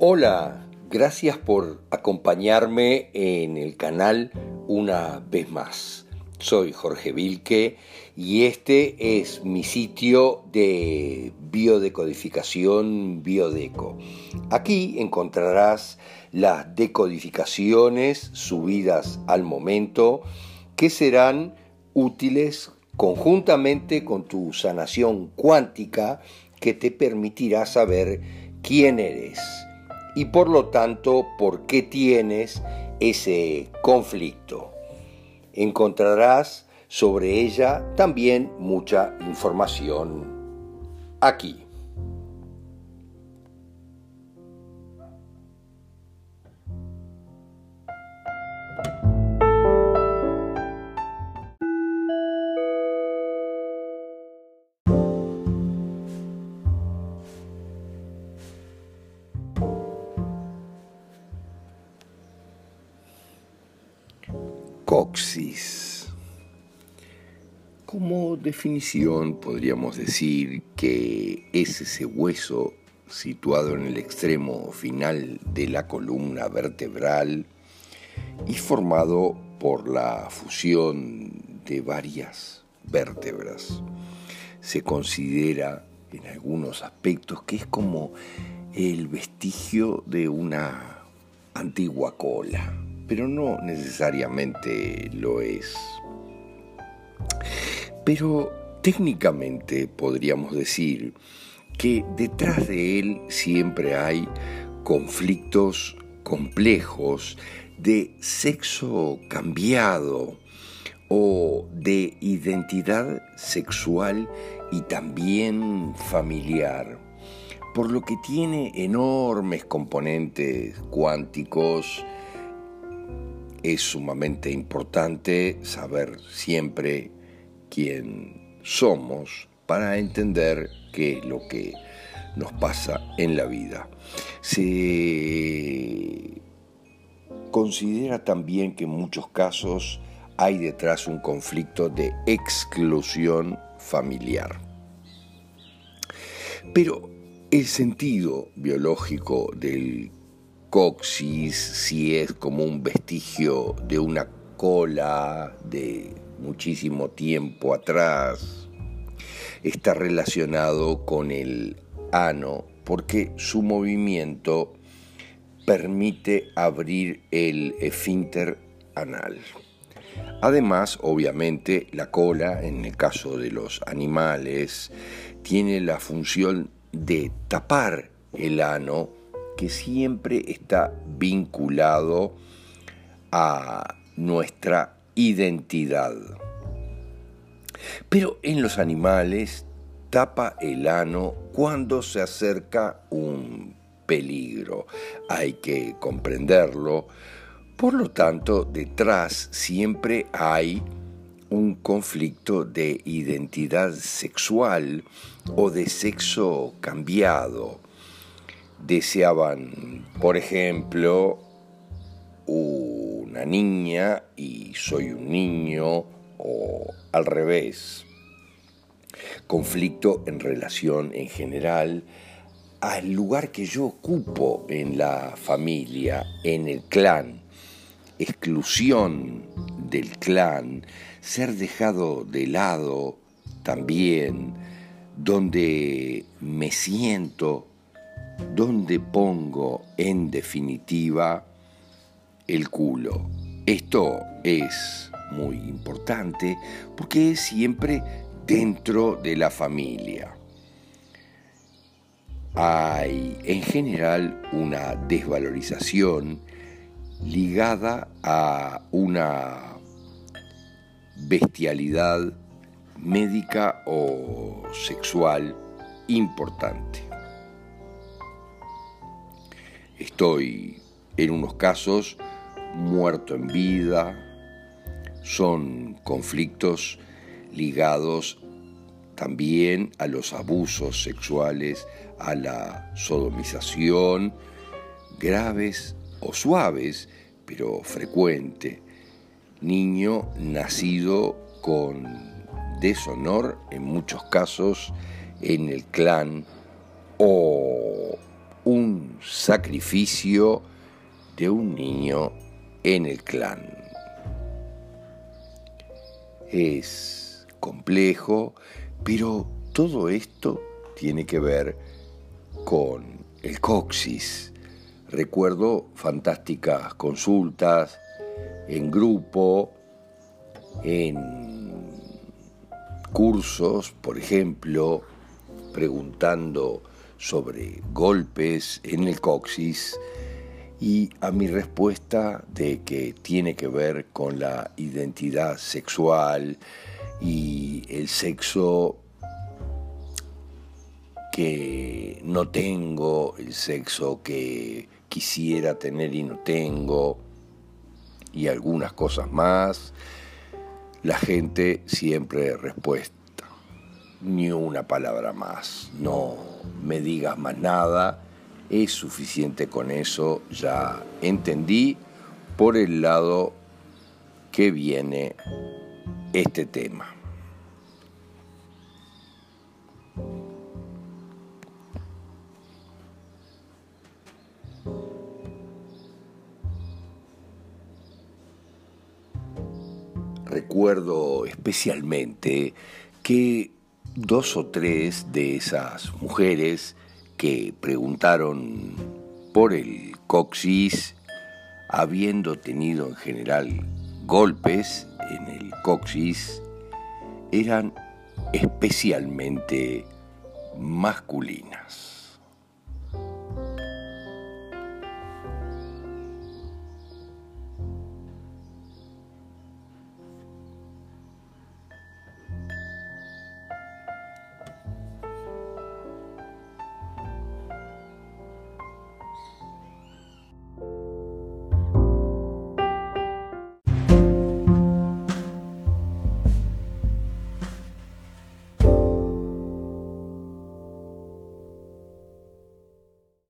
Hola, gracias por acompañarme en el canal una vez más. Soy Jorge Vilque y este es mi sitio de biodecodificación Biodeco. Aquí encontrarás las decodificaciones subidas al momento que serán útiles conjuntamente con tu sanación cuántica que te permitirá saber quién eres y por lo tanto por qué tienes ese conflicto. Encontrarás sobre ella también mucha información aquí. Coxis. Como definición podríamos decir que es ese hueso situado en el extremo final de la columna vertebral y formado por la fusión de varias vértebras. Se considera en algunos aspectos que es como el vestigio de una antigua cola pero no necesariamente lo es. Pero técnicamente podríamos decir que detrás de él siempre hay conflictos complejos de sexo cambiado o de identidad sexual y también familiar, por lo que tiene enormes componentes cuánticos, es sumamente importante saber siempre quién somos para entender qué es lo que nos pasa en la vida. Se considera también que en muchos casos hay detrás un conflicto de exclusión familiar. Pero el sentido biológico del coxis, si es como un vestigio de una cola de muchísimo tiempo atrás, está relacionado con el ano porque su movimiento permite abrir el esfínter anal. Además, obviamente, la cola, en el caso de los animales, tiene la función de tapar el ano que siempre está vinculado a nuestra identidad. Pero en los animales tapa el ano cuando se acerca un peligro. Hay que comprenderlo. Por lo tanto, detrás siempre hay un conflicto de identidad sexual o de sexo cambiado deseaban, por ejemplo, una niña y soy un niño o al revés. Conflicto en relación en general al lugar que yo ocupo en la familia, en el clan, exclusión del clan, ser dejado de lado también, donde me siento ¿Dónde pongo en definitiva el culo? Esto es muy importante porque es siempre dentro de la familia. Hay en general una desvalorización ligada a una bestialidad médica o sexual importante. Estoy en unos casos muerto en vida, son conflictos ligados también a los abusos sexuales, a la sodomización, graves o suaves, pero frecuente. Niño nacido con deshonor, en muchos casos, en el clan, o un sacrificio de un niño en el clan. Es complejo, pero todo esto tiene que ver con el coxis. Recuerdo fantásticas consultas en grupo, en cursos, por ejemplo, preguntando sobre golpes en el coxis y a mi respuesta de que tiene que ver con la identidad sexual y el sexo que no tengo, el sexo que quisiera tener y no tengo, y algunas cosas más, la gente siempre respuesta, ni una palabra más, no me digas más nada, es suficiente con eso, ya entendí por el lado que viene este tema. Recuerdo especialmente que dos o tres de esas mujeres que preguntaron por el coxis, habiendo tenido en general golpes en el coxis, eran especialmente masculinas.